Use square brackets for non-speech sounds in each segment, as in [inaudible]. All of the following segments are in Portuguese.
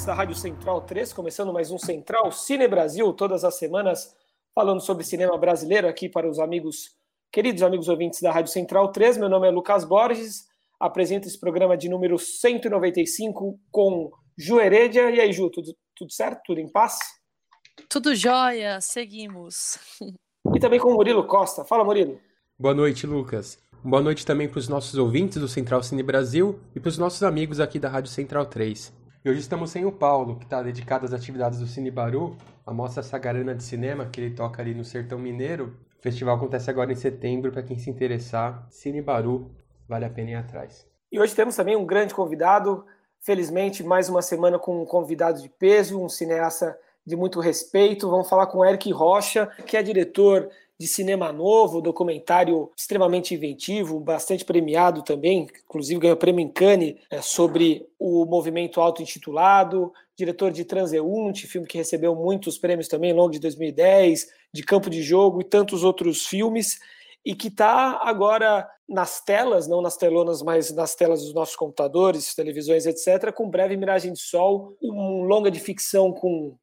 Ouvintes da Rádio Central 3, começando mais um Central Cine Brasil, todas as semanas falando sobre cinema brasileiro aqui para os amigos, queridos amigos ouvintes da Rádio Central 3. Meu nome é Lucas Borges, apresento esse programa de número 195 com Ju Heredia. E aí, Ju, tudo, tudo certo? Tudo em paz? Tudo jóia, seguimos. E também com Murilo Costa. Fala, Murilo. Boa noite, Lucas. Boa noite também para os nossos ouvintes do Central Cine Brasil e para os nossos amigos aqui da Rádio Central 3. E hoje estamos sem o Paulo, que está dedicado às atividades do Cine Baru, a mostra sagarana de cinema que ele toca ali no Sertão Mineiro. O festival acontece agora em setembro, para quem se interessar, Cine Baru, vale a pena ir atrás. E hoje temos também um grande convidado, felizmente mais uma semana com um convidado de peso, um cineasta de muito respeito. Vamos falar com o Eric Rocha, que é diretor de cinema novo, documentário extremamente inventivo, bastante premiado também, inclusive ganhou prêmio em Cannes é, sobre o movimento auto-intitulado, diretor de Transeunte, filme que recebeu muitos prêmios também, longo de 2010, de Campo de Jogo e tantos outros filmes, e que está agora nas telas, não nas telonas, mas nas telas dos nossos computadores, televisões, etc., com Breve Miragem de Sol, um longa de ficção com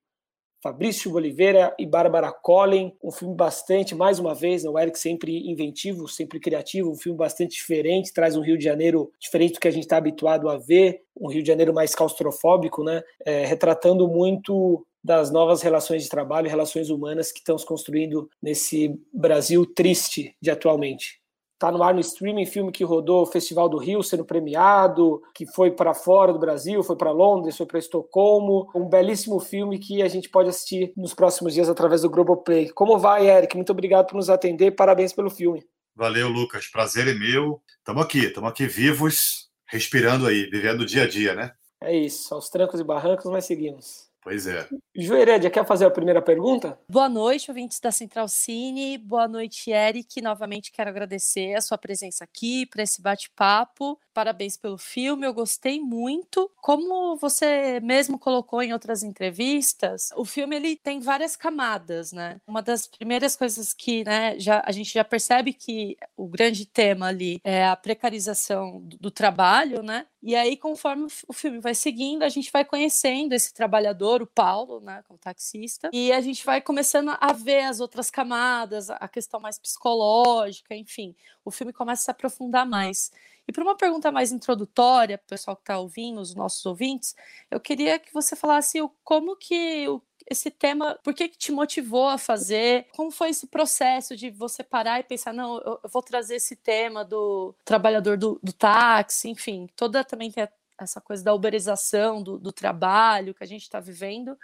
Fabrício Oliveira e Bárbara Collin, um filme bastante, mais uma vez, né, o Eric sempre inventivo, sempre criativo, um filme bastante diferente, traz um Rio de Janeiro diferente do que a gente está habituado a ver, um Rio de Janeiro mais claustrofóbico, né, é, retratando muito das novas relações de trabalho, relações humanas que estão se construindo nesse Brasil triste de atualmente. Está no ar no streaming, filme que rodou o Festival do Rio, sendo premiado, que foi para fora do Brasil, foi para Londres, foi para Estocolmo. Um belíssimo filme que a gente pode assistir nos próximos dias através do Globoplay. Como vai, Eric? Muito obrigado por nos atender. Parabéns pelo filme. Valeu, Lucas. Prazer é meu. Estamos aqui, estamos aqui vivos, respirando aí, vivendo o dia a dia, né? É isso, aos trancos e barrancos, mas seguimos. Pois é. Ju Heredia, quer fazer a primeira pergunta? Boa noite, ouvintes da Central Cine. Boa noite, Eric. Novamente quero agradecer a sua presença aqui para esse bate-papo. Parabéns pelo filme, eu gostei muito. Como você mesmo colocou em outras entrevistas, o filme ele tem várias camadas, né? Uma das primeiras coisas que né, já, a gente já percebe que o grande tema ali é a precarização do, do trabalho, né? E aí, conforme o filme vai seguindo, a gente vai conhecendo esse trabalhador, o Paulo, né, como taxista, e a gente vai começando a ver as outras camadas, a questão mais psicológica, enfim. O filme começa a se aprofundar mais. E para uma pergunta mais introdutória, para o pessoal que está ouvindo, os nossos ouvintes, eu queria que você falasse como que esse tema, por que, que te motivou a fazer? Como foi esse processo de você parar e pensar, não, eu, vou trazer esse tema do trabalhador do, do táxi, enfim, toda também tem essa coisa da uberização do, do trabalho que a gente está vivendo.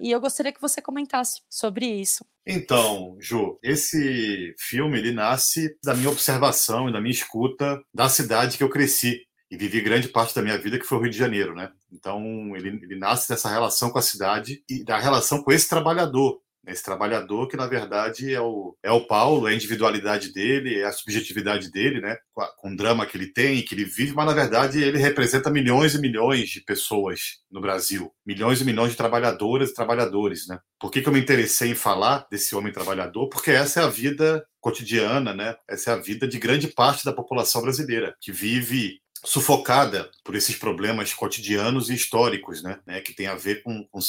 E eu gostaria que você comentasse sobre isso. Então, Ju, esse filme ele nasce da minha observação e da minha escuta da cidade que eu cresci e vivi grande parte da minha vida, que foi o Rio de Janeiro, né? Então, ele, ele nasce dessa relação com a cidade e da relação com esse trabalhador, esse trabalhador que na verdade é o, é o Paulo, é a individualidade dele, é a subjetividade dele, né? Com, a, com, o drama que ele tem, que ele vive, mas na verdade ele representa milhões e milhões de pessoas no Brasil, milhões e milhões de trabalhadoras e trabalhadores, né? Por que, que eu me interessei em falar desse homem trabalhador? Porque essa é a vida cotidiana, né? Essa é a vida de grande parte da população brasileira que vive sufocada por esses problemas cotidianos e históricos, né, né que tem a ver com, com,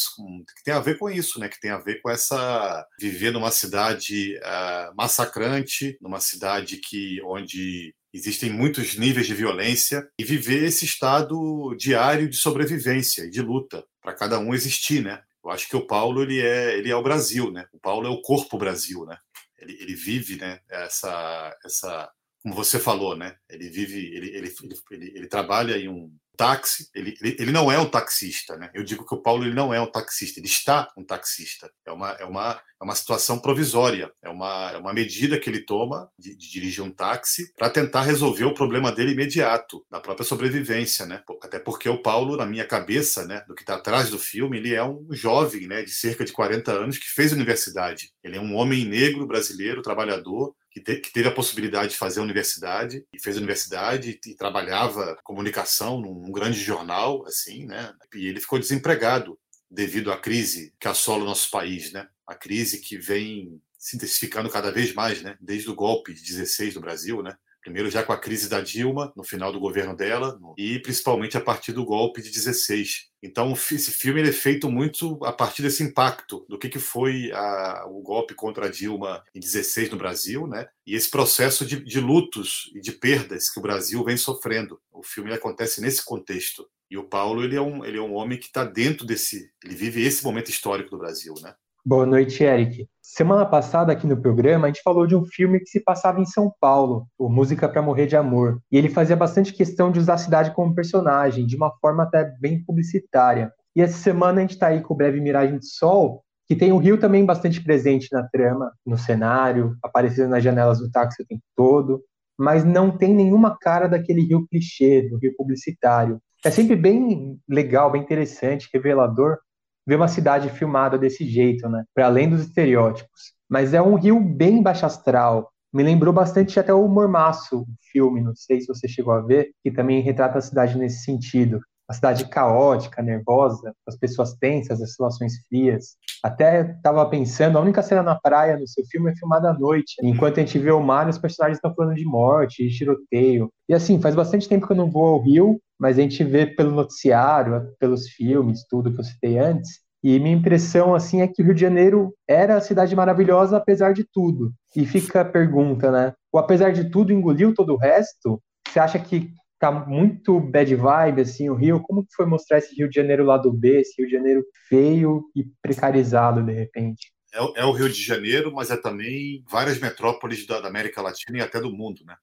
que tem a ver com isso, né, que tem a ver com essa viver numa cidade uh, massacrante, numa cidade que onde existem muitos níveis de violência e viver esse estado diário de sobrevivência e de luta para cada um existir, né? Eu acho que o Paulo ele é ele é o Brasil, né? O Paulo é o corpo Brasil, né? Ele, ele vive, né? Essa essa como você falou, né? Ele vive, ele, ele, ele, ele trabalha em um táxi. Ele, ele, não é um taxista, né? Eu digo que o Paulo ele não é um taxista, ele está um taxista. É uma, é uma, é uma situação provisória, é uma, é uma medida que ele toma de, de dirigir um táxi para tentar resolver o problema dele imediato, da própria sobrevivência, né? Até porque o Paulo, na minha cabeça, né, do que está atrás do filme, ele é um jovem, né, de cerca de 40 anos que fez universidade. Ele é um homem negro brasileiro, trabalhador, que, te, que, teve a possibilidade de fazer a universidade e fez a universidade e, e trabalhava comunicação num, num, grande jornal, assim, né? E ele ficou desempregado devido à crise que assola o nosso país, né? A crise que vem se intensificando cada vez mais, né? Desde o golpe de 16 no Brasil, né? Primeiro já com a crise da Dilma, no final do governo dela, e principalmente a partir do golpe de 16. Então, esse filme é feito muito a partir desse impacto do que, que foi a, o golpe contra a Dilma em 16 no Brasil, né? E esse processo de, de lutos e de perdas que o Brasil vem sofrendo. O filme acontece nesse contexto. E o Paulo, ele é um, ele é um homem que está dentro desse... Ele vive esse momento histórico do Brasil, né? Boa noite, Eric. Semana passada, aqui no programa, a gente falou de um filme que se passava em São Paulo, o Música para Morrer de Amor. E ele fazia bastante questão de usar a cidade como personagem, de uma forma até bem publicitária. E essa semana a gente está aí com o Breve Miragem de Sol, que tem o Rio também bastante presente na trama, no cenário, aparecendo nas janelas do táxi o tempo todo, mas não tem nenhuma cara daquele Rio clichê, do Rio publicitário. É sempre bem legal, bem interessante, revelador, ver uma cidade filmada desse jeito, né? Para além dos estereótipos. Mas é um rio bem baixo astral. Me lembrou bastante até o Mormaço, o filme, não sei se você chegou a ver, que também retrata a cidade nesse sentido. Uma cidade caótica, nervosa, as pessoas tensas, as situações frias. Até estava pensando, a única cena na praia no seu filme é filmada à noite, enquanto a gente vê o mar, os personagens estão falando de morte, de tiroteio. E assim, faz bastante tempo que eu não vou ao Rio, mas a gente vê pelo noticiário, pelos filmes, tudo que eu citei antes, e minha impressão assim é que o Rio de Janeiro era a cidade maravilhosa apesar de tudo. E fica a pergunta, né? O apesar de tudo engoliu todo o resto? Você acha que tá muito bad vibe assim o Rio? Como que foi mostrar esse Rio de Janeiro lado B, esse Rio de Janeiro feio e precarizado de repente? é, é, o Rio de Janeiro, mas é também várias metrópoles da, da América Latina e até do mundo. Né?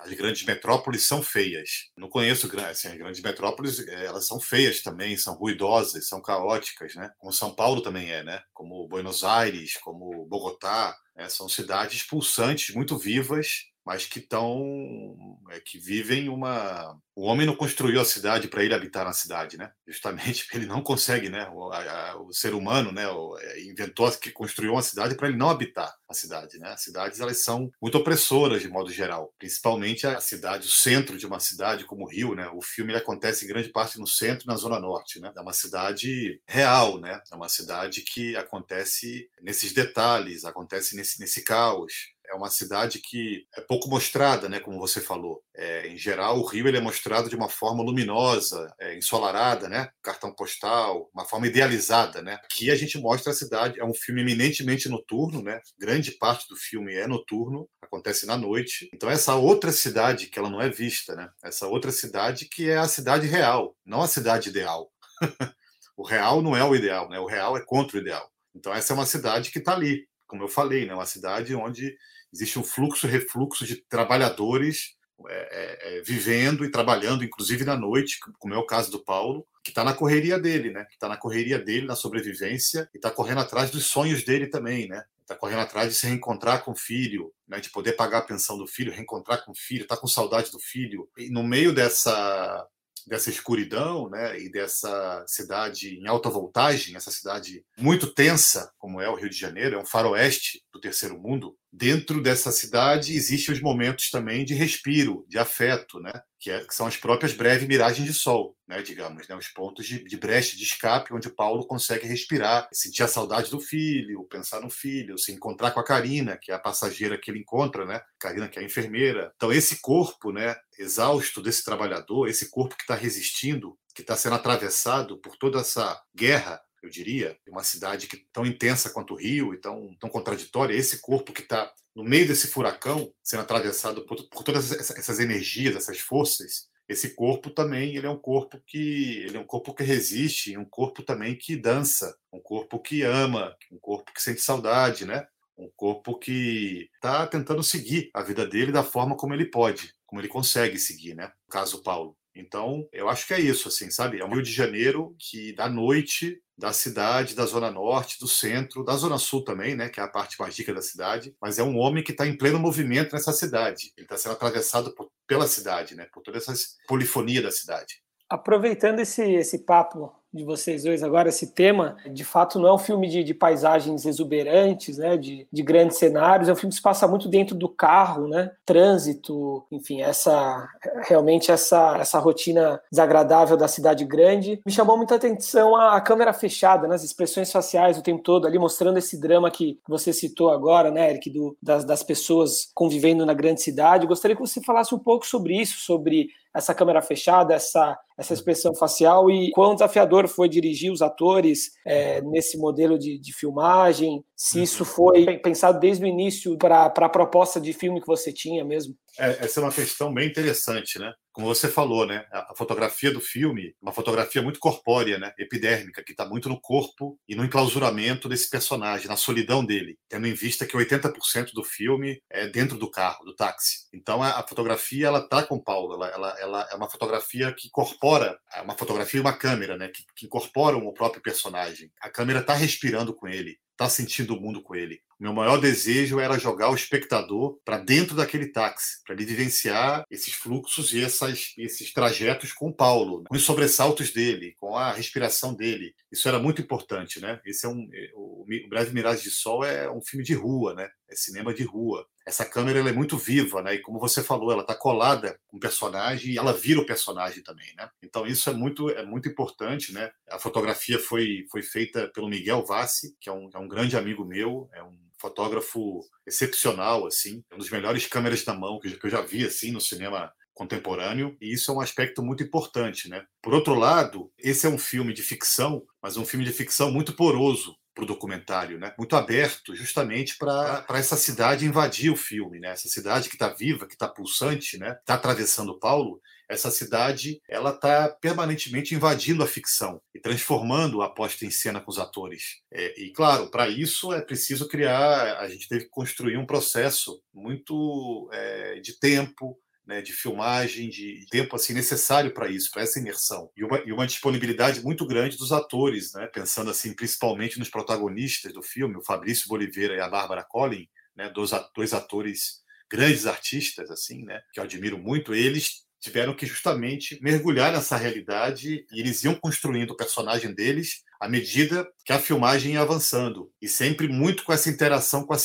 As grandes metrópoles são feias. Não conheço assim, as grandes metrópoles, é, elas são feias também, são ruidosas, são caóticas, né? como São Paulo também é, né? como Buenos Aires, como Bogotá. Né? São cidades pulsantes, muito vivas, mas que estão é, que vivem uma o homem não construiu a cidade para ele habitar na cidade né? Justamente [laughs] ele não consegue né? O, a, o ser humano né? O, é, inventou que construiu uma cidade para ele não habitar a cidade né? As cidades elas são muito opressoras de modo geral. Principalmente a cidade o centro de uma cidade como o Rio né? O filme acontece em grande parte no centro na zona norte né? É uma cidade real né? É uma cidade que acontece nesses detalhes acontece nesse nesse caos é uma cidade que é pouco mostrada, né, como você falou. É, em geral, o Rio ele é mostrado de uma forma luminosa, é, ensolarada, né, cartão postal, uma forma idealizada, né. Aqui a gente mostra a cidade. É um filme eminentemente noturno, né. Grande parte do filme é noturno, acontece na noite. Então essa outra cidade que ela não é vista, né. Essa outra cidade que é a cidade real, não a cidade ideal. [laughs] o real não é o ideal, né. O real é contra o ideal. Então essa é uma cidade que está ali, como eu falei, né, uma cidade onde existe um fluxo refluxo de trabalhadores é, é, é, vivendo e trabalhando, inclusive na noite, como é o caso do Paulo, que está na correria dele, né? Que está na correria dele, na sobrevivência, e está correndo atrás dos sonhos dele também, né? Está correndo atrás de se reencontrar com o filho, né? de poder pagar a pensão do filho, reencontrar com o filho, está com saudade do filho. E no meio dessa dessa escuridão, né, e dessa cidade em alta voltagem, essa cidade muito tensa, como é o Rio de Janeiro, é um faroeste do terceiro mundo. Dentro dessa cidade existem os momentos também de respiro, de afeto, né, que, é, que são as próprias breves miragens de sol, né, digamos, né, os pontos de, de brecha, de escape, onde Paulo consegue respirar, sentir a saudade do filho, pensar no filho, se encontrar com a Karina, que é a passageira que ele encontra, né, Karina que é a enfermeira. Então esse corpo, né, exausto desse trabalhador, esse corpo que está resistindo, que está sendo atravessado por toda essa guerra, eu diria, uma cidade que tão intensa quanto o Rio e tão, tão contraditória, esse corpo que está no meio desse furacão, sendo atravessado por, por todas essas energias, essas forças, esse corpo também ele é um corpo que ele é um corpo que resiste, um corpo também que dança, um corpo que ama, um corpo que sente saudade, né? Um corpo que está tentando seguir a vida dele da forma como ele pode, como ele consegue seguir, né? No caso Paulo. Então, eu acho que é isso, assim, sabe? É um Rio de Janeiro que, da noite, da cidade, da zona norte, do centro, da zona sul também, né, que é a parte mais rica da cidade, mas é um homem que está em pleno movimento nessa cidade. Ele está sendo atravessado por, pela cidade, né, por toda essa polifonia da cidade. Aproveitando esse, esse papo de vocês dois agora, esse tema, de fato não é um filme de, de paisagens exuberantes, né, de, de, grandes cenários, é um filme que se passa muito dentro do carro, né, trânsito, enfim, essa realmente essa, essa rotina desagradável da cidade grande. Me chamou muita atenção a, a câmera fechada, né, as expressões faciais o tempo todo ali, mostrando esse drama que você citou agora, né, Eric, do, das, das pessoas convivendo na grande cidade. Gostaria que você falasse um pouco sobre isso, sobre essa câmera fechada, essa, essa expressão facial e quão desafiador foi dirigir os atores é, nesse modelo de, de, filmagem, se isso foi pensado desde o início para a proposta de filme que você tinha mesmo. É, essa é uma questão bem interessante, né? Como você falou, né? A fotografia do filme, uma fotografia muito corpórea, né? Epidérmica, que está muito no corpo e no enclausuramento desse personagem, na solidão dele, tendo em vista que 80% do filme é dentro do carro, do táxi. Então a, fotografia ela tá com Paulo, ela, ela, ela, é uma fotografia que incorpora, é uma fotografia e uma câmera, né? Que, que incorporam o próprio personagem. A câmera está respirando com ele, está sentindo o mundo com ele. Meu maior desejo era jogar o espectador para dentro daquele táxi, para ele vivenciar esses fluxos e essas, esses trajetos com o Paulo, com os sobressaltos dele, com a respiração dele. Isso era muito importante, né? Esse é um, é, o, Breve Miragem de Sol é um filme de rua, né? É cinema de rua. Essa câmera é muito viva, né? E como você falou, ela está colada com o personagem e ela vira o personagem também, né? Então isso é muito é muito importante, né? A fotografia foi foi feita pelo Miguel Vassi, que é um, é um grande amigo meu, é um fotógrafo excepcional, assim, é um dos melhores câmeras na mão que eu já vi assim no cinema contemporâneo, e isso é um aspecto muito importante, né? Por outro lado, esse é um filme de ficção, mas um filme de ficção muito poroso para o documentário, né? Muito aberto, justamente para essa cidade invadir o filme, né? Essa cidade que está viva, que está pulsante, né? Está atravessando Paulo essa cidade ela está permanentemente invadindo a ficção e transformando a posta em cena com os atores. É, e claro, para isso é preciso criar, a gente teve que construir um processo muito é, de tempo, né, de filmagem, de tempo assim necessário para isso, para essa imersão e uma, e uma, disponibilidade muito grande dos atores, né, pensando assim principalmente nos protagonistas do filme, o Fabrício Boliveira e a Bárbara Collin, né, dois, dois atores grandes artistas assim, né, que eu admiro muito. Eles tiveram que justamente mergulhar nessa realidade e eles iam construindo o personagem deles à medida que a filmagem ia avançando e sempre muito com essa interação com, a,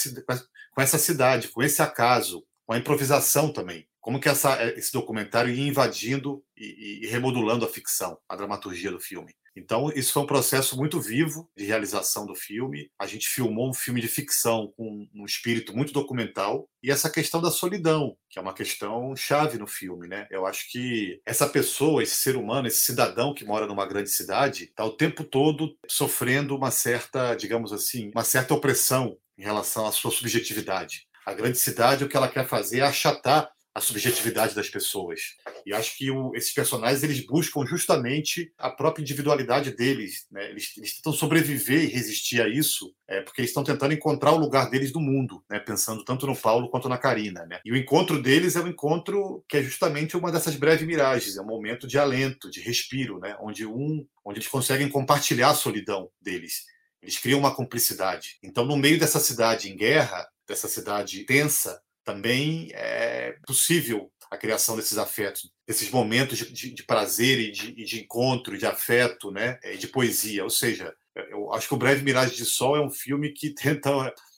com essa cidade, com esse acaso, com a improvisação também. Como que essa, esse documentário ia invadindo e, e remodulando a ficção, a dramaturgia do filme. Então, isso foi um processo muito vivo de realização do filme. A gente filmou um filme de ficção com um espírito muito documental. E essa questão da solidão, que é uma questão chave no filme, né? Eu acho que essa pessoa, esse ser humano, esse cidadão que mora numa grande cidade, está o tempo todo sofrendo uma certa, digamos assim, uma certa opressão em relação à sua subjetividade. A grande cidade, o que ela quer fazer é achatar a subjetividade das pessoas. E acho que o, esses personagens eles buscam justamente a própria individualidade deles. Né? Eles, eles, tentam sobreviver e resistir a isso, é, porque eles estão tentando encontrar o lugar deles no mundo, né? pensando tanto no Paulo quanto na Karina. Né? E o encontro deles é um encontro que é justamente uma dessas breves miragens, é um momento de alento, de respiro, né? onde um, onde eles conseguem compartilhar a solidão deles. Eles criam uma cumplicidade. Então, no meio dessa cidade em guerra, dessa cidade tensa, também é possível a criação desses afetos, desses momentos de, de, de prazer e de, de, encontro, de afeto, né, de poesia. Ou seja, eu acho que o Breve Miragem de Sol é um filme que [laughs] tenta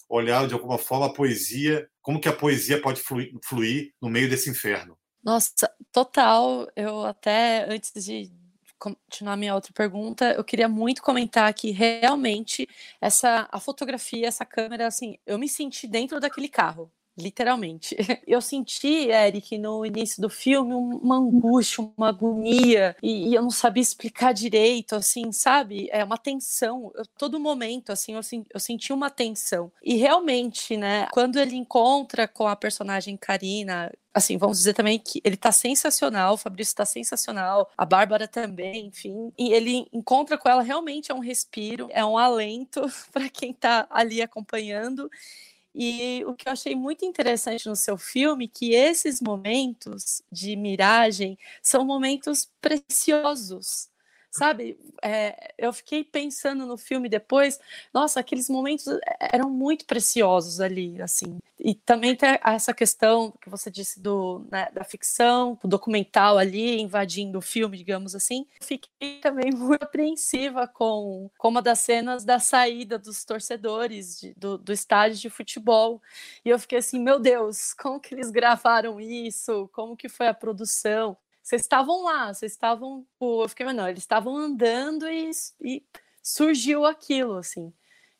olhar de alguma forma a poesia, como que a poesia pode fluir, fluir no meio desse inferno. Nossa, total. Eu até antes de continuar minha outra pergunta, eu queria muito comentar que realmente essa a fotografia, essa câmera, assim, eu me senti dentro daquele carro literalmente. [laughs] Eu senti, Eric, no início do filme, uma angústia, uma agonia, e, e eu não sabia explicar direito, assim, sabe? É uma tensão. Eu, todo momento, assim, eu, eu senti uma tensão. E realmente, né, quando ele encontra com a personagem Karina, assim, vamos dizer também que ele tá sensacional, o Fabrício tá sensacional, a Bárbara também, enfim. E ele encontra com ela realmente é um respiro, é um alento [laughs] para quem tá ali acompanhando. E o que eu achei muito interessante no seu filme, que esses momentos de miragem são momentos preciosos, sabe? É, eu fiquei pensando no filme depois, nossa, aqueles momentos eram muito preciosos ali, assim. E também tem essa questão que você disse do, né, da ficção, o documental ali invadindo o filme, digamos assim. Fiquei também [laughs] muito apreensiva com, com uma das cenas da saída dos torcedores de, do, do estádio de futebol. E eu fiquei assim, meu Deus, como que eles gravaram isso? Como que foi a produção? Vocês estavam lá, vocês estavam. Eu fiquei, não, eles estavam andando e, e surgiu aquilo, assim.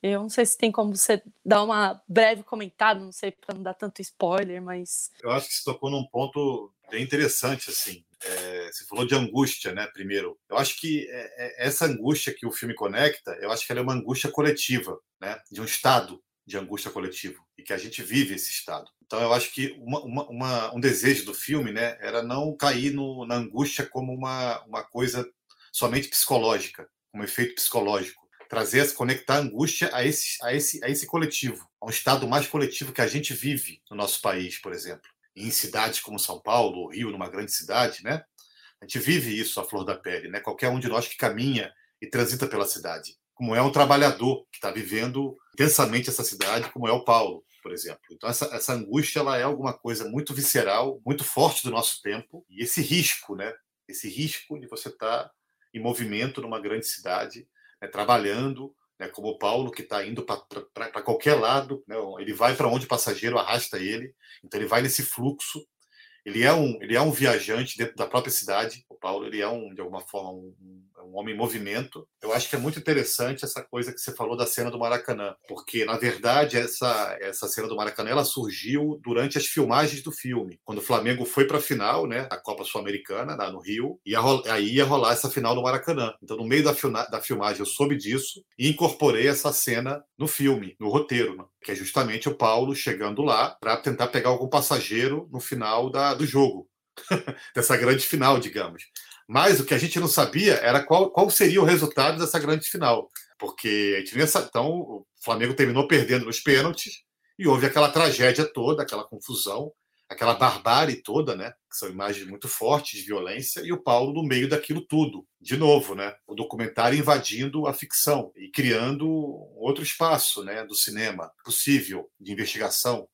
Eu não sei se tem como você dar uma breve comentário, não sei para não dar tanto spoiler, mas. Eu acho que você tocou num ponto bem interessante, assim. É, você falou de angústia, né? Primeiro, eu acho que é, é, essa angústia que o filme conecta, eu acho que ela é uma angústia coletiva, né? De um estado de angústia coletiva e que a gente vive esse estado. Então eu acho que uma, uma, um desejo do filme, né, era não cair no, na angústia como uma, uma coisa somente psicológica, um efeito psicológico, trazer, conectar a angústia a esse, a esse, a esse coletivo, a um estado mais coletivo que a gente vive no nosso país, por exemplo, em cidades como São Paulo, Rio, numa grande cidade, né? A gente vive isso à flor da pele, né? Qualquer um de nós que caminha e transita pela cidade como é um trabalhador que está vivendo intensamente essa cidade, como é o Paulo, por exemplo. Então, essa, essa angústia ela é alguma coisa muito visceral, muito forte do nosso tempo, e esse risco, né? esse risco de você estar tá em movimento numa grande cidade, né? trabalhando, né? como o Paulo, que está indo para qualquer lado, né? ele vai para onde o passageiro arrasta ele, então ele vai nesse fluxo ele é um ele é um viajante dentro da própria cidade o Paulo ele é um de alguma forma um, um, homem em movimento eu acho que é muito interessante essa coisa que você falou da cena do Maracanã porque na verdade essa essa cena do Maracanã ela surgiu durante as filmagens do filme quando o Flamengo foi para a final né da Copa Sul-Americana no Rio e aí ia rolar essa final no Maracanã então no meio da, da filmagem eu soube disso e incorporei essa cena no filme no roteiro né? que é justamente o Paulo chegando lá para tentar pegar algum passageiro no final da, do jogo, [laughs] dessa grande final, digamos. Mas o que a gente não sabia era qual, qual seria o resultado dessa grande final, porque a gente nem Então, o Flamengo terminou perdendo nos pênaltis e houve aquela tragédia toda, aquela confusão aquela barbárie toda, né? Que são imagens muito fortes de violência, e o Paulo no meio daquilo tudo. De novo, né? O documentário invadindo a ficção e criando outro espaço, né? Do cinema possível de investigação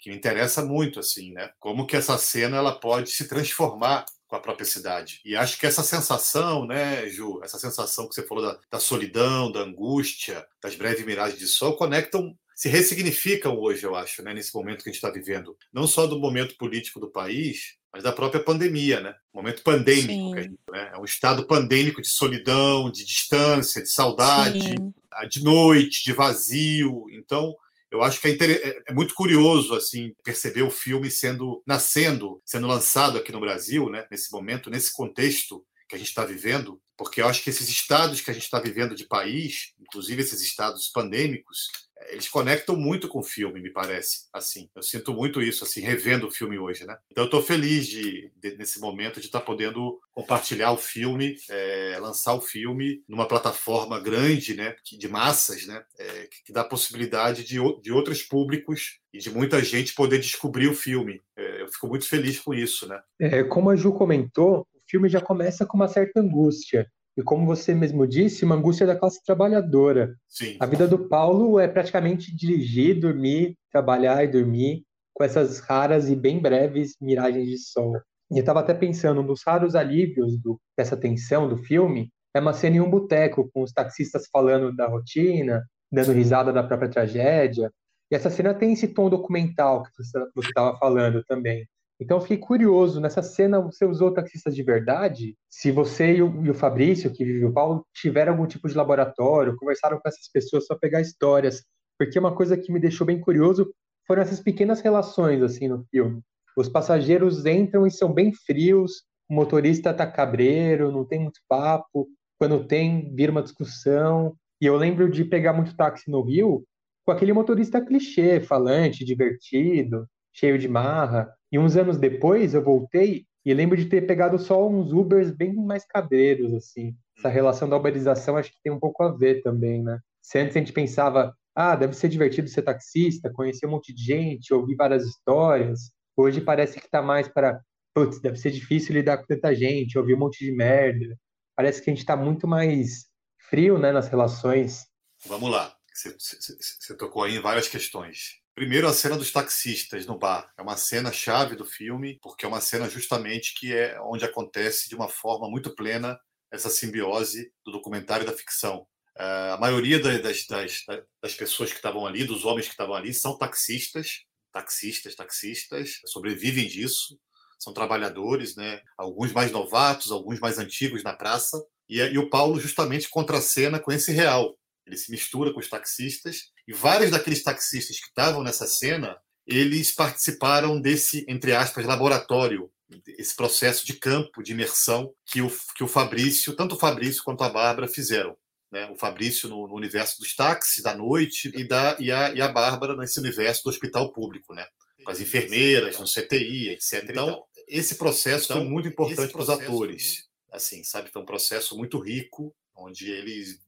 que me interessa muito, assim, né? Como que essa cena ela pode se transformar com a própria cidade. E acho que essa sensação, né, Ju, essa sensação que você falou da, da solidão, da angústia, das breves miragens de sol, conectam se ressignificam hoje, eu acho, né, nesse momento que a gente está vivendo. Não só do momento político do país, mas da própria pandemia, né? Momento pandêmico, gente, né? É um estado pandêmico de solidão, de distância, de saudade, Sim. de noite, de vazio. Então, eu acho que é, é, é, muito curioso assim perceber o filme sendo nascendo, sendo lançado aqui no Brasil, né? Nesse momento, nesse contexto que a gente está vivendo, porque eu acho que esses estados que a gente está vivendo de país, inclusive esses estados pandêmicos, eles conectam muito com o filme, me parece. Assim, eu sinto muito isso, assim, revendo o filme hoje, né? Então, eu estou feliz de, de, nesse momento de estar tá podendo compartilhar o filme, é, lançar o filme numa plataforma grande, né, de massas, né, é, que dá a possibilidade de, de outros públicos e de muita gente poder descobrir o filme. É, eu fico muito feliz com isso, né? É, como a Ju comentou, o filme já começa com uma certa angústia e como você mesmo disse, uma angústia da classe trabalhadora. Sim. A vida do Paulo é praticamente dirigir, dormir, trabalhar e dormir, com essas raras e bem breves miragens de sol. E eu estava até pensando, um dos raros alívios do, dessa tensão do filme é uma cena em um boteco, com os taxistas falando da rotina, dando risada da própria tragédia. E essa cena tem esse tom documental que você estava falando também. Então eu fiquei curioso, nessa cena você usou taxistas de verdade? Se você e o, e o Fabrício, que vive o Paulo, tiveram algum tipo de laboratório, conversaram com essas pessoas para pegar histórias, porque uma coisa que me deixou bem curioso foram essas pequenas relações assim no filme. Os passageiros entram e são bem frios, o motorista tá cabreiro, não tem muito papo, quando tem, vira uma discussão. E eu lembro de pegar muito táxi no Rio com aquele motorista clichê, falante, divertido, cheio de marra. E uns anos depois eu voltei e lembro de ter pegado só uns Ubers bem mais cabreiros, assim. Essa relação da uberização acho que tem um pouco a ver também, né? Se antes a gente pensava ah, deve ser divertido ser taxista, conhecer um monte de gente, ouvir várias histórias. Hoje parece que está mais para, putz, deve ser difícil lidar com tanta gente, ouvir um monte de merda. Parece que a gente está muito mais frio, né, nas relações. Vamos lá. Você tocou aí em várias questões. Primeiro, a cena dos taxistas no bar. É uma cena chave do filme, porque é uma cena justamente que é onde acontece de uma forma muito plena essa simbiose do documentário e da ficção. Uh, a maioria das, das, das, pessoas que estavam ali, dos homens que estavam ali, são taxistas, taxistas, taxistas, sobrevivem disso, são trabalhadores, né? Alguns mais novatos, alguns mais antigos na praça. E, e o Paulo justamente contracena com esse real. Ele se mistura com os taxistas e vários daqueles taxistas que estavam nessa cena, eles participaram desse, entre aspas, laboratório esse processo de campo, de imersão que o, que o Fabrício, tanto o Fabrício quanto a Bárbara fizeram. Né? O Fabrício no, no, universo dos táxis, da noite, e, da, e, a, e a Bárbara nesse universo do hospital público, né? com as enfermeiras, no CTI, etc. Então, esse processo então, foi muito importante para os atores. Assim, sabe? Foi um processo muito rico, onde eles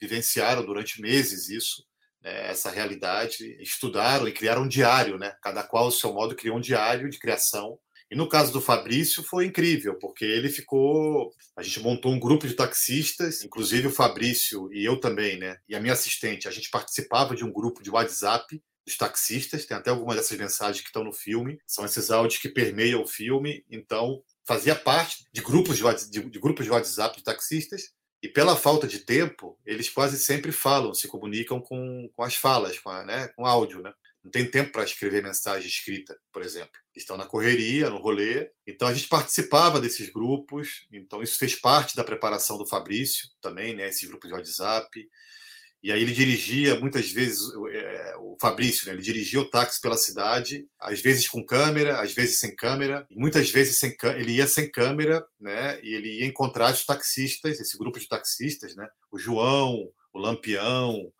vivenciaram durante meses isso, né? essa realidade, estudaram e criaram um diário, né? Cada qual, ao seu modo, criou um diário de criação e no caso do Fabrício foi incrível, porque ele ficou. A gente montou um grupo de taxistas, inclusive o Fabrício e eu também, né? E a minha assistente, a gente participava de um grupo de WhatsApp dos taxistas, tem até algumas dessas mensagens que estão no filme, são esses áudios que permeiam o filme, então fazia parte de grupos de, de, de grupos de WhatsApp de taxistas, e pela falta de tempo, eles quase sempre falam, se comunicam com, com as falas, com, a, né, com áudio, né? não tem tempo para escrever mensagem escrita, por exemplo. Estão na correria, no rolê. Então a gente participava desses grupos. Então isso fez parte da preparação do Fabrício também, né? Esses grupos de WhatsApp. E aí ele dirigia muitas vezes é, o Fabrício, né? ele dirigia o táxi pela cidade, às vezes com câmera, às vezes sem câmera, muitas vezes sem, ele ia sem câmera, né? E ele ia encontrar os taxistas, esse grupo de taxistas, né? O João, o Lampião,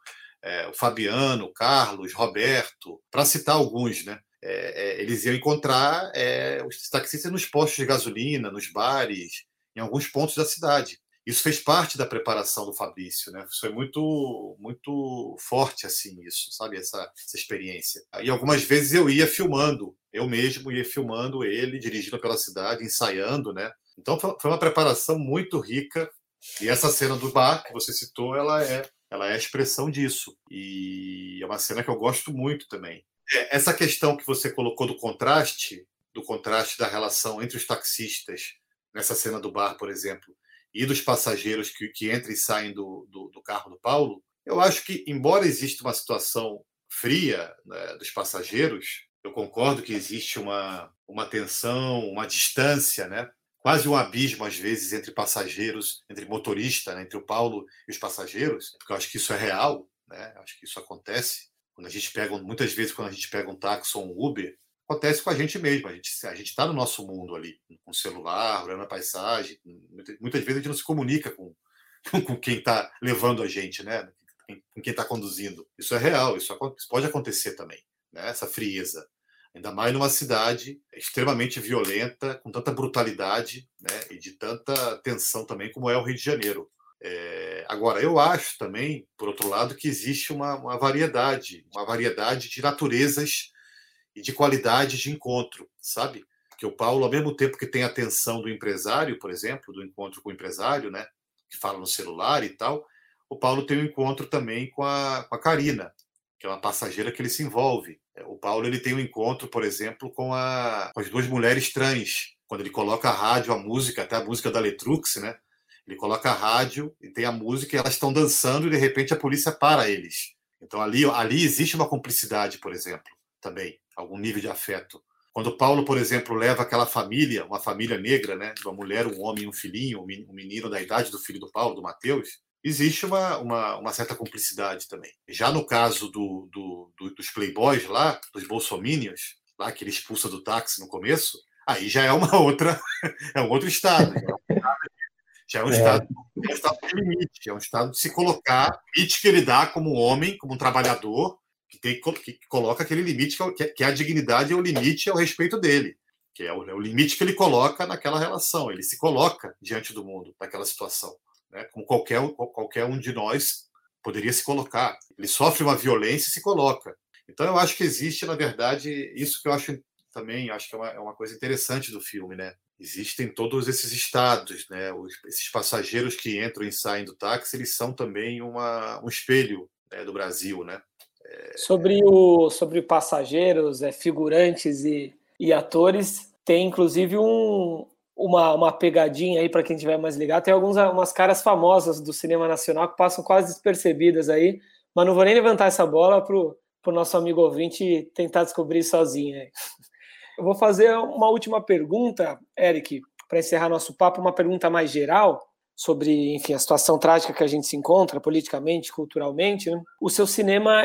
é, o Fabiano, o Carlos, Roberto, para citar alguns, né? É, é, eles iam encontrar é, os taxistas nos postos de gasolina, nos bares, em alguns pontos da cidade. Isso fez parte da preparação do Fabrício, né? Foi muito, muito forte assim isso, sabe essa, essa experiência. E algumas vezes eu ia filmando, eu mesmo ia filmando ele, dirigindo pela cidade, ensaiando, né? Então foi uma preparação muito rica. E essa cena do bar que você citou, ela é ela é a expressão disso. E é uma cena que eu gosto muito também. É, essa questão que você colocou do contraste, do contraste da relação entre os taxistas, nessa cena do bar, por exemplo, e dos passageiros que, que entram e saem do, do, do carro do Paulo, eu acho que, embora exista uma situação fria né, dos passageiros, eu concordo que existe uma, uma tensão, uma distância, né? quase um abismo, às vezes, entre passageiros, entre motorista, né, entre o Paulo e os passageiros, porque eu acho que isso é real, né? acho que isso acontece. Quando a gente pega, muitas vezes, quando a gente pega um táxi ou um Uber, acontece com a gente mesmo. A gente a está no nosso mundo ali, com o celular, olhando a paisagem. Muitas, vezes a gente não se comunica com, [laughs] com quem está levando a gente, né? com quem está conduzindo. Isso é real, isso pode acontecer também, né? essa frieza ainda mais numa cidade extremamente violenta, com tanta brutalidade né, e de tanta tensão também, como é o Rio de Janeiro. É, agora, eu acho também, por outro lado, que existe uma, uma variedade, uma variedade de naturezas e de qualidade de encontro, sabe? Porque o Paulo, ao mesmo tempo que tem a atenção do empresário, por exemplo, do encontro com o empresário, né, que fala no celular e tal, o Paulo tem um encontro também com a, com a Karina, que é uma passageira que ele se envolve. É, o Paulo ele tem um encontro, por exemplo, com, a, com as duas mulheres trans, quando ele coloca a rádio, a música, até a música da Letrux, né? Ele coloca a rádio e tem a música e elas estão dançando e de repente a polícia para eles. Então ali, ali existe uma cumplicidade, por exemplo, também, algum nível de afeto. Quando Paulo, por exemplo, leva aquela família, uma família negra, né, uma mulher, um homem um filhinho, um menino da idade do filho do Paulo, do Mateus, existe uma, uma, uma, certa cumplicidade também. Já no caso do, do, do, dos playboys lá, dos bolsominions, lá que ele expulsa do táxi no começo, aí já é uma [laughs] outra, é um outro estado. Já é um estado, é. É um estado de limite, é um estado de se colocar, limite que ele dá como homem, como um trabalhador, que, tem, que coloca aquele limite que é, que é a dignidade, é o limite, é o respeito dele que é o, é o limite que ele coloca naquela relação, ele se coloca diante do mundo, naquela situação né? como qualquer, qualquer um de nós poderia se colocar. Ele sofre uma violência e se coloca. Então eu acho que existe, na verdade, isso que eu acho também, acho que é uma, é uma coisa interessante do filme, né? Existem todos esses estados, né? Os, esses passageiros que entram e saem do táxi, eles são também uma, um espelho né, do Brasil, né? Sobre, o, sobre passageiros, é, figurantes e, e atores, tem inclusive um, uma, uma pegadinha aí para quem tiver mais ligado. Tem algumas caras famosas do cinema nacional que passam quase despercebidas aí, mas não vou nem levantar essa bola para o nosso amigo ouvinte tentar descobrir sozinho. [laughs] Eu vou fazer uma última pergunta, Eric, para encerrar nosso papo, uma pergunta mais geral sobre, enfim, a situação trágica que a gente se encontra politicamente, culturalmente. Né? O seu cinema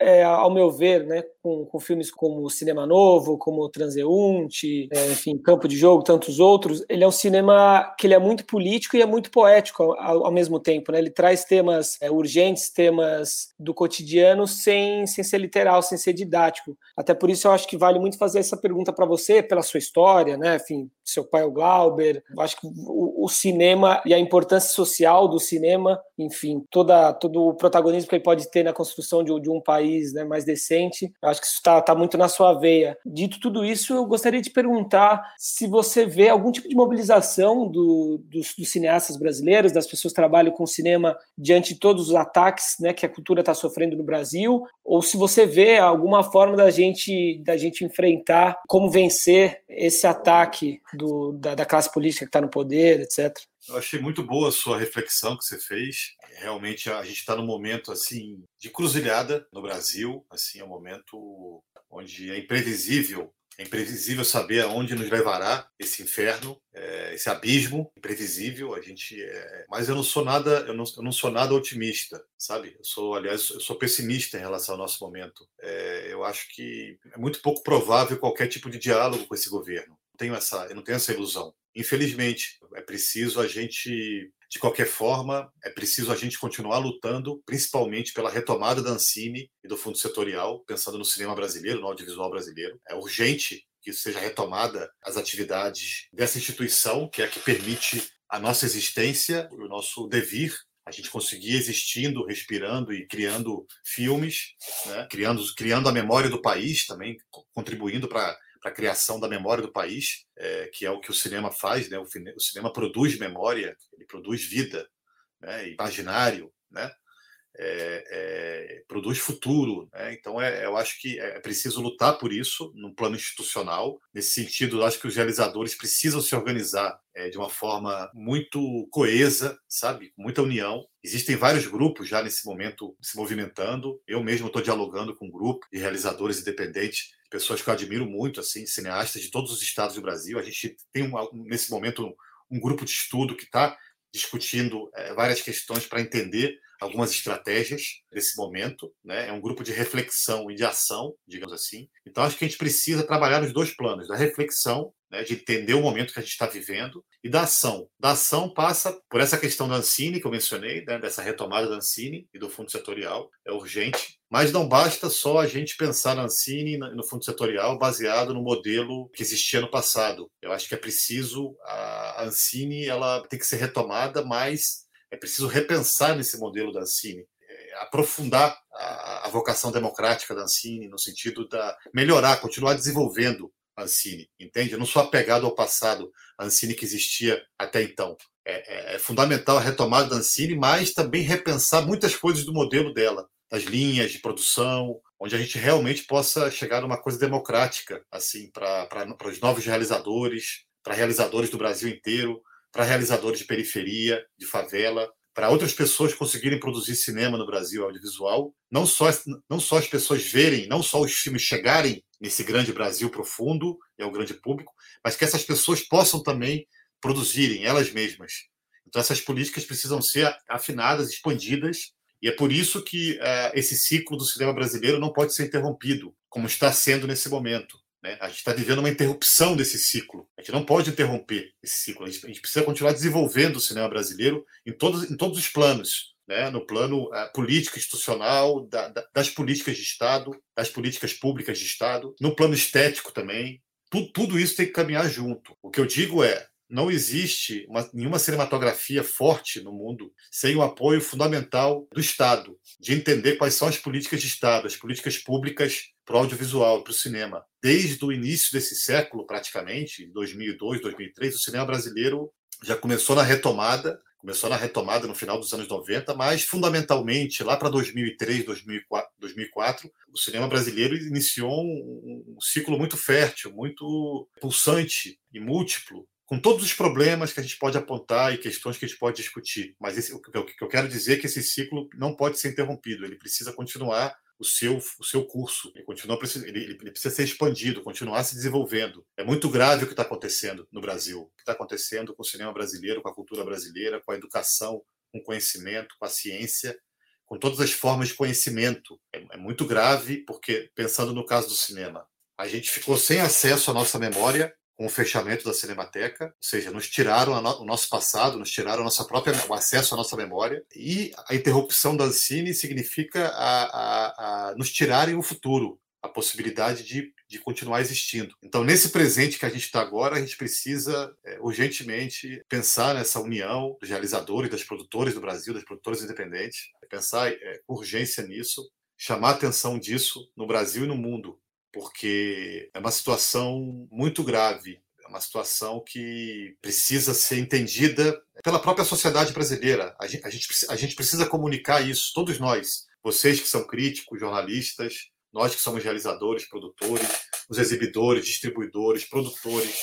é, ao meu ver, né, com, com, filmes como Cinema Novo, como Transeunte, é, enfim, Campo de Jogo, tantos outros, ele é um cinema que ele é muito político e é muito poético ao, ao mesmo tempo. Né? Ele traz temas é, urgentes, temas do cotidiano, sem, sem ser literal, sem ser didático. Até por isso eu acho que vale muito fazer essa pergunta para você, pela sua história, né? enfim, seu pai é o Glauber. Eu acho que o, o, cinema e a importância social do cinema, enfim, toda, todo o protagonismo que ele pode ter na construção de, de um país né, mais decente, acho que isso está tá muito na sua veia. Dito tudo isso, eu gostaria de perguntar se você vê algum tipo de mobilização do, dos, dos cineastas brasileiros, das pessoas que trabalham com cinema diante de todos os ataques né, que a cultura está sofrendo no Brasil, ou se você vê alguma forma da gente, da gente enfrentar como vencer esse ataque do, da, da classe política que está no poder, etc. Eu achei muito boa a sua reflexão que você fez. Realmente a gente está num momento assim de cruzilhada no Brasil, assim é um momento onde é imprevisível é imprevisível saber aonde nos levará esse inferno, é, esse abismo imprevisível. A gente, é... mas eu não sou nada, eu não, eu não, sou nada otimista, sabe? Eu sou, aliás, eu sou pessimista em relação ao nosso momento. É, eu acho que é muito pouco provável qualquer tipo de diálogo com esse governo. Tenho essa, eu não tenho essa ilusão. Infelizmente, é preciso a gente de qualquer forma, é preciso a gente continuar lutando, principalmente pela retomada da Ancine e do Fundo Setorial, pensando no cinema brasileiro, no audiovisual brasileiro. É urgente que seja retomada as atividades dessa instituição, que é a que permite a nossa existência, o nosso devir a gente conseguir existindo, respirando e criando filmes, né? criando, criando a memória do país também, contribuindo para para a criação da memória do país, é, que é o que o cinema faz, né? O, o, cinema produz memória, ele produz vida, né? imaginário, né? É, é, produz futuro. Né? Então, é, eu acho que é preciso lutar por isso no plano institucional. Nesse sentido, eu acho que os realizadores precisam se organizar é, de uma forma muito coesa, sabe? Com muita união. Existem vários grupos já nesse momento se movimentando. Eu mesmo estou dialogando com um grupo de realizadores independentes pessoas que eu admiro muito, assim, cineastas de todos os estados do Brasil. A gente tem, um, nesse momento, um, um, grupo de estudo que está discutindo é, várias questões para entender algumas estratégias desse momento. Né? É um grupo de reflexão e de ação, digamos assim. Então, acho que a gente precisa trabalhar nos dois planos, da reflexão né, de entender o momento que a gente está vivendo, e da ação. Da ação passa por essa questão da Ancine, que eu mencionei, né, dessa retomada da Ancine e do fundo setorial, é urgente, mas não basta só a gente pensar na Ancine e no fundo setorial baseado no modelo que existia no passado. Eu acho que é preciso, a Ancine ela tem que ser retomada, mas é preciso repensar nesse modelo da Ancine é, aprofundar a, a, vocação democrática da Ancine no sentido da melhorar, continuar desenvolvendo Ancine, entende? Não sou apegado ao passado, Ancine que existia até então. É, é, é, fundamental a retomada da Ancine, mas também repensar muitas coisas do modelo dela, das linhas de produção, onde a gente realmente possa chegar numa coisa democrática, assim, para os novos realizadores, para realizadores do Brasil inteiro, para realizadores de periferia, de favela, para outras pessoas conseguirem produzir cinema no Brasil audiovisual, não só, não só as pessoas verem, não só os filmes chegarem nesse grande Brasil profundo e ao grande público, mas que essas pessoas possam também produzirem elas mesmas. Então essas políticas precisam ser afinadas, expandidas, e é por isso que uh, esse ciclo do cinema brasileiro não pode ser interrompido, como está sendo nesse momento. Né? A gente está vivendo uma interrupção desse ciclo. A gente não pode interromper esse ciclo. A gente, a gente precisa continuar desenvolvendo o cinema brasileiro em todos, em todos os planos. Né? no plano uh, político institucional, da, da, das políticas de Estado, das políticas públicas de Estado, no plano estético também. Tudo, tudo isso tem que caminhar junto. O que eu digo é, não existe uma, nenhuma cinematografia forte no mundo sem o apoio fundamental do Estado, de entender quais são as políticas de Estado, as políticas públicas para o audiovisual, para o cinema. Desde o início desse século, praticamente, 2002, 2003, o cinema brasileiro já começou na retomada, começou na retomada no final dos anos 90, mas fundamentalmente lá para 2003, 2004, 2004, o cinema brasileiro iniciou um, um ciclo muito fértil, muito pulsante e múltiplo com todos os problemas que a gente pode apontar e questões que a gente pode discutir. Mas esse, o, que eu quero dizer é que esse ciclo não pode ser interrompido, ele precisa continuar o seu, o seu curso, ele, continua, ele, ele precisa ser expandido, continuar se desenvolvendo. É muito grave o que está acontecendo no Brasil, o que está acontecendo com o cinema brasileiro, com a cultura brasileira, com a educação, com o conhecimento, com a ciência, com todas as formas de conhecimento. É, é muito grave, porque, pensando no caso do cinema, a gente ficou sem acesso à nossa memória com o fechamento da Cinemateca, ou seja, nos tiraram o nosso passado, nos tiraram nossa própria, o acesso à nossa memória, e a interrupção da Ancine significa a, a, a nos tirarem o futuro, a possibilidade de, de continuar existindo. Então, nesse presente que a gente está agora, a gente precisa é, urgentemente pensar nessa união dos realizadores, das produtores do Brasil, das produtoras independentes, pensar é, urgência nisso, chamar atenção disso no Brasil e no mundo, porque é uma situação muito grave, é uma situação que precisa ser entendida pela própria sociedade brasileira. A gente, a gente, a gente precisa comunicar isso, todos nós, vocês que são críticos, jornalistas, nós que somos realizadores, produtores, os exibidores, distribuidores, produtores,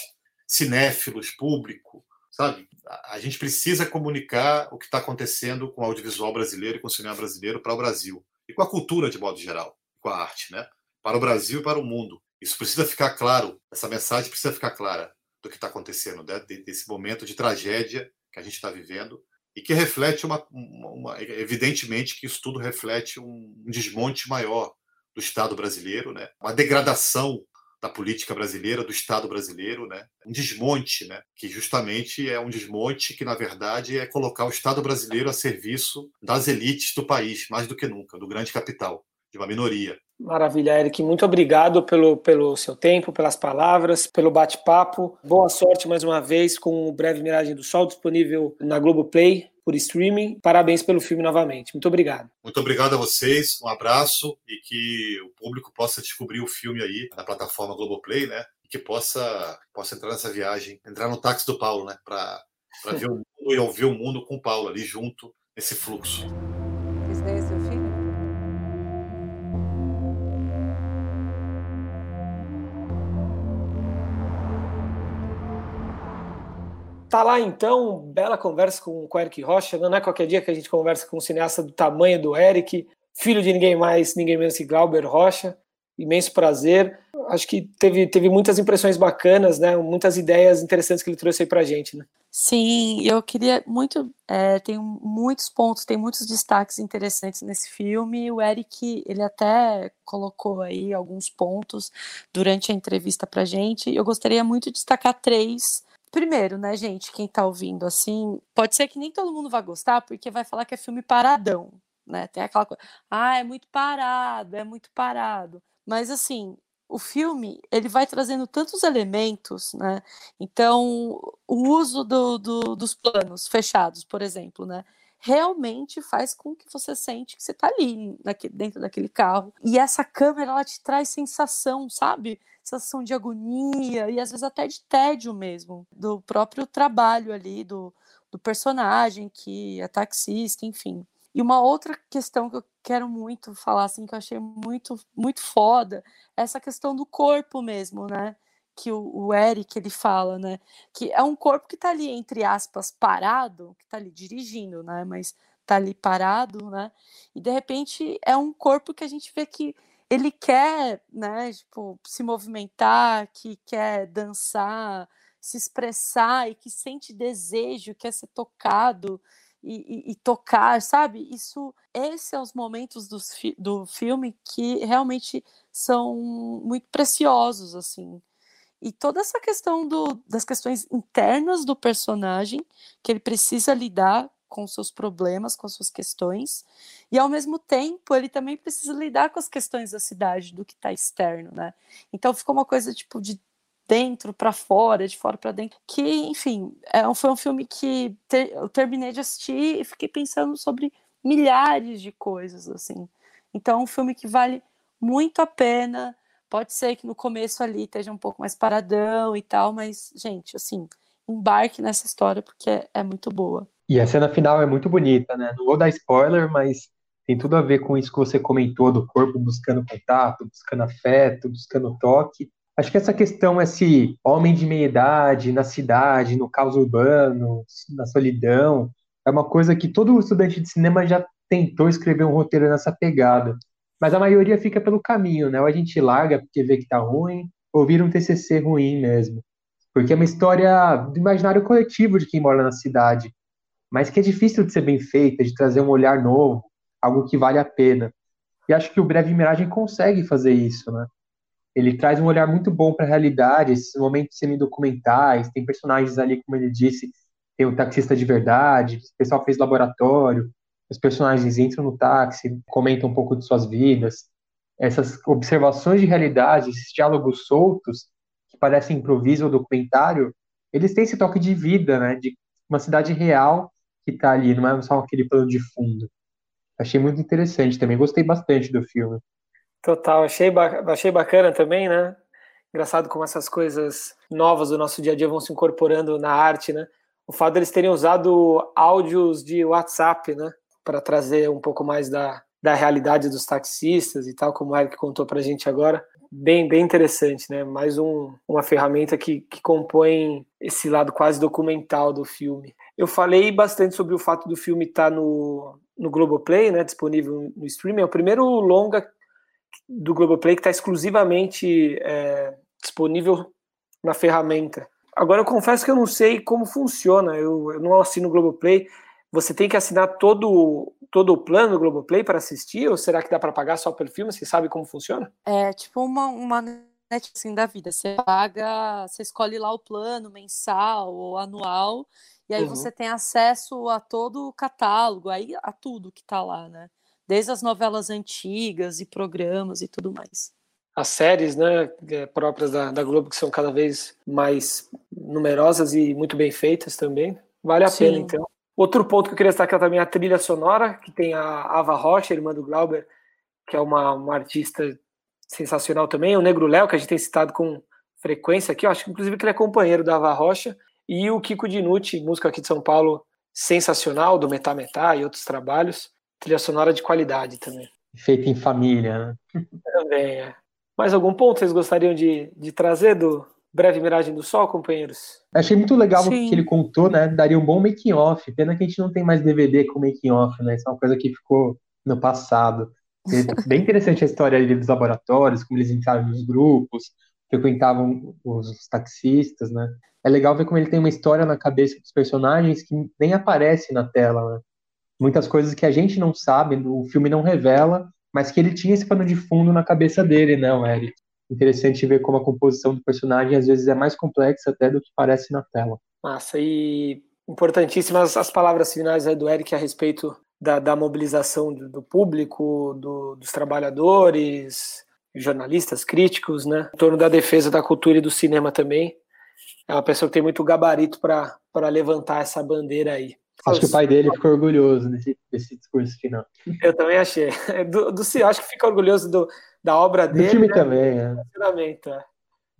cinéfilos, público, sabe? A gente precisa comunicar o que está acontecendo com o audiovisual brasileiro e com o cinema brasileiro para o Brasil e com a cultura de modo geral, com a arte, né? Para o Brasil e para o mundo. Isso precisa ficar claro, essa mensagem precisa ficar clara do que está acontecendo, né? desse momento de tragédia que a gente está vivendo e que reflete uma, uma, uma, evidentemente que isso tudo reflete um, desmonte maior do Estado brasileiro, né? Uma degradação da política brasileira, do Estado brasileiro, né? Um desmonte, né? Que justamente é um desmonte que na verdade é colocar o Estado brasileiro a serviço das elites do país, mais do que nunca, do grande capital, de uma minoria. Maravilha, Eric. Muito obrigado pelo, pelo seu tempo, pelas palavras, pelo bate-papo. Boa sorte mais uma vez com o Breve Miragem do Sol, disponível na Globoplay por streaming. Parabéns pelo filme novamente. Muito obrigado. Muito obrigado a vocês. Um abraço e que o público possa descobrir o filme aí na plataforma Globoplay, né? E que possa, possa entrar nessa viagem, entrar no táxi do Paulo, né? Para ver o [laughs] mundo e ouvir o mundo com o Paulo ali junto nesse fluxo. Esse Tá lá então, bela conversa com, com o Eric Rocha. Não é qualquer dia que a gente conversa com um cineasta do tamanho do Eric, filho de ninguém mais, ninguém menos que Glauber Rocha. Imenso prazer. Acho que teve, teve muitas impressões bacanas, né? Muitas ideias interessantes que ele trouxe aí pra gente, né? Sim, eu queria muito. É, tem muitos pontos, tem muitos destaques interessantes nesse filme. O Eric, ele até colocou aí alguns pontos durante a entrevista pra gente. Eu gostaria muito de destacar três primeiro, né, gente, quem tá ouvindo assim, pode ser que nem todo mundo vai gostar, porque vai falar que é filme paradão, né? Tem aquela coisa, ah, é muito parado, é muito parado. Mas assim, o filme ele vai trazendo tantos elementos, né? Então, o uso do, do, dos planos fechados, por exemplo, né? Realmente faz com que você sente que você está ali dentro daquele carro. E essa câmera ela te traz sensação, sabe? sensação de agonia e às vezes até de tédio mesmo, do próprio trabalho ali, do, do personagem que é taxista, enfim. E uma outra questão que eu quero muito falar, assim, que eu achei muito, muito foda, é essa questão do corpo mesmo, né? Que o, o Eric, ele fala, né? Que é um corpo que tá ali, entre aspas, parado, que tá ali dirigindo, né? Mas tá ali parado, né? E de repente é um corpo que a gente vê que ele quer, né, tipo, se movimentar, que quer dançar, se expressar e que sente desejo, quer ser tocado e, e, e tocar, sabe? Isso, esses são os momentos do, do filme que realmente são muito preciosos, assim. E toda essa questão do, das questões internas do personagem, que ele precisa lidar com seus problemas, com suas questões, e ao mesmo tempo ele também precisa lidar com as questões da cidade, do que está externo, né? Então ficou uma coisa tipo de dentro para fora, de fora para dentro. Que, enfim, é, foi um filme que ter, eu terminei de assistir e fiquei pensando sobre milhares de coisas, assim. Então, é um filme que vale muito a pena. Pode ser que no começo ali esteja um pouco mais paradão e tal, mas, gente, assim, embarque nessa história porque é, é muito boa. E a cena final é muito bonita, né? Não vou dar spoiler, mas tem tudo a ver com isso que você comentou do corpo buscando contato, buscando afeto, buscando toque. Acho que essa questão, esse homem de meia idade na cidade, no caos urbano, na solidão, é uma coisa que todo estudante de cinema já tentou escrever um roteiro nessa pegada. Mas a maioria fica pelo caminho, né? Ou a gente larga porque vê que tá ruim, ou vira um TCC ruim mesmo. Porque é uma história do imaginário coletivo de quem mora na cidade, mas que é difícil de ser bem feita, de trazer um olhar novo, algo que vale a pena. E acho que o Breve Miragem consegue fazer isso, né? Ele traz um olhar muito bom para a realidade, esses momentos semi-documentais, tem personagens ali, como ele disse, tem o taxista de verdade, o pessoal fez laboratório, os personagens entram no táxi, comentam um pouco de suas vidas. Essas observações de realidade, esses diálogos soltos, que parecem improviso ou documentário, eles têm esse toque de vida, né? De uma cidade real que está ali, não é só aquele plano de fundo. Achei muito interessante também, gostei bastante do filme. Total, achei, ba achei bacana também, né? Engraçado como essas coisas novas do nosso dia a dia vão se incorporando na arte, né? O fato deles terem usado áudios de WhatsApp, né? Para trazer um pouco mais da, da realidade dos taxistas e tal, como o Eric contou para a gente agora. Bem, bem interessante, né? Mais um, uma ferramenta que, que compõe esse lado quase documental do filme. Eu falei bastante sobre o fato do filme estar tá no, no Globoplay, né? Disponível no streaming. É o primeiro longa do Globoplay que está exclusivamente é, disponível na ferramenta. Agora eu confesso que eu não sei como funciona, eu, eu não assino o Globoplay. Você tem que assinar todo, todo o plano do Globoplay para assistir, ou será que dá para pagar só pelo filme? Você sabe como funciona? É tipo uma, uma net assim, da vida. Você paga, você escolhe lá o plano mensal ou anual, e aí uhum. você tem acesso a todo o catálogo, aí a tudo que está lá, né? desde as novelas antigas e programas e tudo mais. As séries, né, é, próprias da, da Globo, que são cada vez mais numerosas e muito bem feitas também. Vale a Sim. pena, então. Outro ponto que eu queria destacar também é a trilha sonora, que tem a Ava Rocha, irmã do Glauber, que é uma, uma artista sensacional também. O Negro Léo, que a gente tem citado com frequência aqui, eu acho que inclusive que ele é companheiro da Ava Rocha. E o Kiko Dinucci, músico aqui de São Paulo, sensacional, do Metá Metá e outros trabalhos trilha sonora de qualidade também. Feita em família, né? Também, é. Mais algum ponto vocês gostariam de, de trazer do Breve Miragem do Sol, companheiros? Achei muito legal o que ele contou, né? Daria um bom making-off. Pena que a gente não tem mais DVD com making-off, né? Isso é uma coisa que ficou no passado. [laughs] Bem interessante a história ali dos laboratórios, como eles entraram nos grupos, frequentavam os taxistas, né? É legal ver como ele tem uma história na cabeça dos personagens que nem aparece na tela, né? muitas coisas que a gente não sabe, o filme não revela, mas que ele tinha esse pano de fundo na cabeça dele, né, o Eric? Interessante ver como a composição do personagem às vezes é mais complexa até do que parece na tela. Massa, e importantíssimas as palavras finais do Eric a respeito da, da mobilização do, do público, do, dos trabalhadores, jornalistas, críticos, né, em torno da defesa da cultura e do cinema também. É uma pessoa que tem muito gabarito para levantar essa bandeira aí. Acho que o pai dele ficou orgulhoso desse, desse discurso final. Eu também achei. [laughs] Do, do, acho que fica orgulhoso do, da obra dele. Do filme né? também, é. é.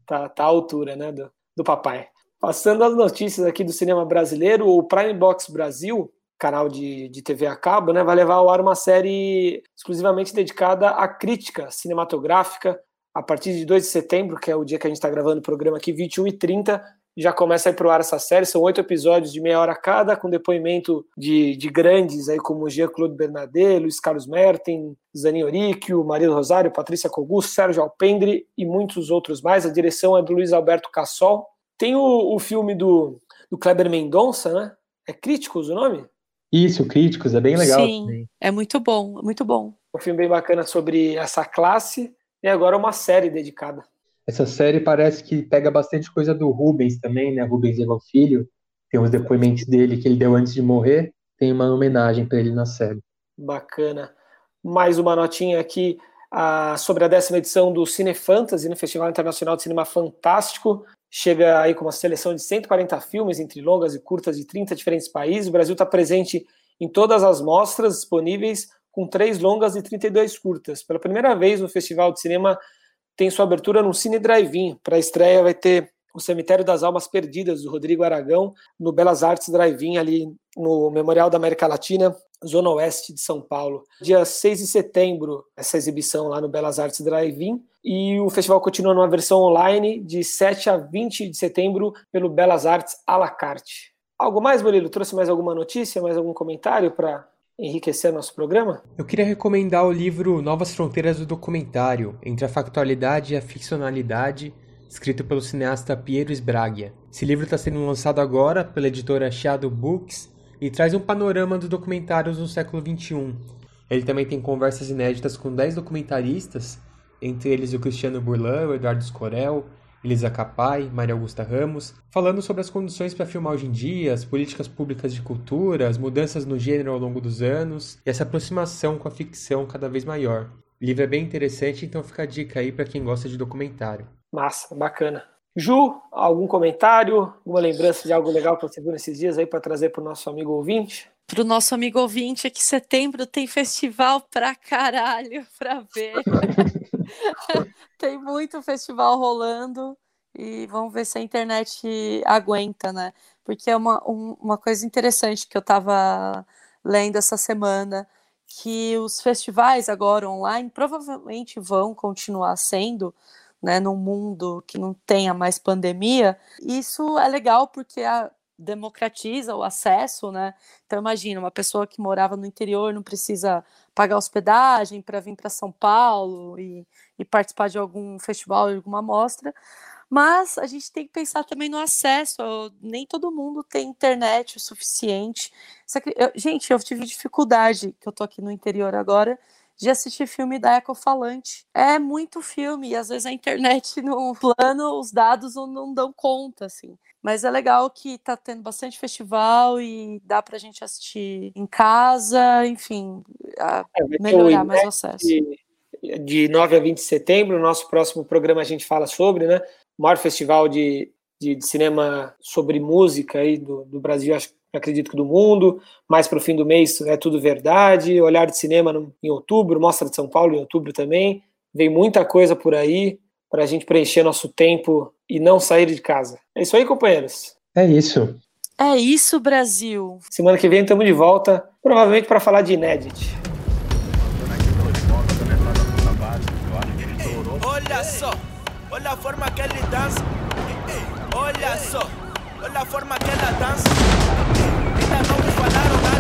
Tá, tá à altura, né, do, do papai. Passando as notícias aqui do cinema brasileiro, o Prime Box Brasil, canal de, de TV a cabo, né, vai levar ao ar uma série exclusivamente dedicada à crítica cinematográfica a partir de 2 de setembro, que é o dia que a gente está gravando o programa aqui, 21 e 30, já começa a ir pro ar essa série. São oito episódios de meia hora cada, com depoimento de, de grandes aí como Jean-Claude Bernardet, Luiz Carlos Merten, Zanin Oricchio, Maria Rosário, Patrícia Cogus, Sérgio Alpendre e muitos outros mais. A direção é do Luiz Alberto Cassol. Tem o, o filme do, do Kleber Mendonça, né? É Críticos o nome? Isso, Críticos, é bem legal. Sim, também. é muito bom, muito bom. Um filme bem bacana sobre essa classe e agora uma série dedicada. Essa série parece que pega bastante coisa do Rubens também, né? Rubens Evan Filho. Tem uns depoimentos dele que ele deu antes de morrer. Tem uma homenagem para ele na série. Bacana. Mais uma notinha aqui sobre a décima edição do Cine Fantasy, no Festival Internacional de Cinema Fantástico. chega aí com uma seleção de 140 filmes entre longas e curtas de 30 diferentes países. O Brasil está presente em todas as mostras disponíveis, com três longas e 32 curtas. Pela primeira vez, o Festival de Cinema tem sua abertura no Cine Drive-In. Para a estreia vai ter o Cemitério das Almas Perdidas, do Rodrigo Aragão, no Belas Artes Drive-In, ali no Memorial da América Latina, Zona Oeste de São Paulo. Dia 6 de setembro, essa exibição lá no Belas Artes Drive-In. E o festival continua numa versão online de 7 a 20 de setembro pelo Belas Artes à la carte. Algo mais, Murilo? Trouxe mais alguma notícia, mais algum comentário para enriquecer nosso programa? Eu queria recomendar o livro Novas Fronteiras do Documentário, Entre a Factualidade e a Ficcionalidade, escrito pelo cineasta Piero Sbraglia. Esse livro está sendo lançado agora pela editora Shadow Books e traz um panorama dos documentários no século XXI. Ele também tem conversas inéditas com 10 documentaristas, entre eles o Cristiano Burlan, o Eduardo Scorel, Elisa Capai, Maria Augusta Ramos, falando sobre as condições para filmar hoje em dia, as políticas públicas de cultura, as mudanças no gênero ao longo dos anos e essa aproximação com a ficção cada vez maior. O livro é bem interessante, então fica a dica aí para quem gosta de documentário. Massa, bacana. Ju, algum comentário, alguma lembrança de algo legal que você viu nesses dias aí para trazer para o nosso amigo ouvinte? Para o nosso amigo ouvinte, é que setembro tem festival pra caralho [laughs] para ver. [laughs] tem muito festival rolando e vamos ver se a internet aguenta, né? Porque é uma, um, uma coisa interessante que eu estava lendo essa semana, que os festivais agora online provavelmente vão continuar sendo, né, num mundo que não tenha mais pandemia, isso é legal porque a, democratiza o acesso, né? Então imagina uma pessoa que morava no interior não precisa pagar hospedagem para vir para São Paulo e, e, participar de algum festival, de alguma mostra. Mas a gente tem que pensar também no acesso. Nem todo mundo tem internet o suficiente. Eu, gente, eu tive dificuldade, que eu tô aqui no interior agora, de assistir filme da Ecofalante. É muito filme, e às vezes a internet [laughs] no plano, os dados não, não dão conta, assim. Mas é legal que tá tendo bastante festival e dá pra gente assistir em casa, enfim, é, melhorar mais o acesso. De, de 9 a 20 de setembro, no nosso próximo programa a gente fala sobre, né? O maior festival de, de, de cinema sobre música aí do, do Brasil, acho acredito que do mundo. Mais para o fim do mês é tudo verdade. Olhar de cinema no, em outubro, Mostra de São Paulo em outubro também. Vem muita coisa por aí para a gente preencher nosso tempo e não sair de casa. É isso aí, companheiros. É isso. É isso, Brasil. Semana que vem estamos de volta, provavelmente para falar de Inédit. Olha só, olha a forma que ele dança. Olha só, olha a forma que ela dança. Ainda não me falaram nada.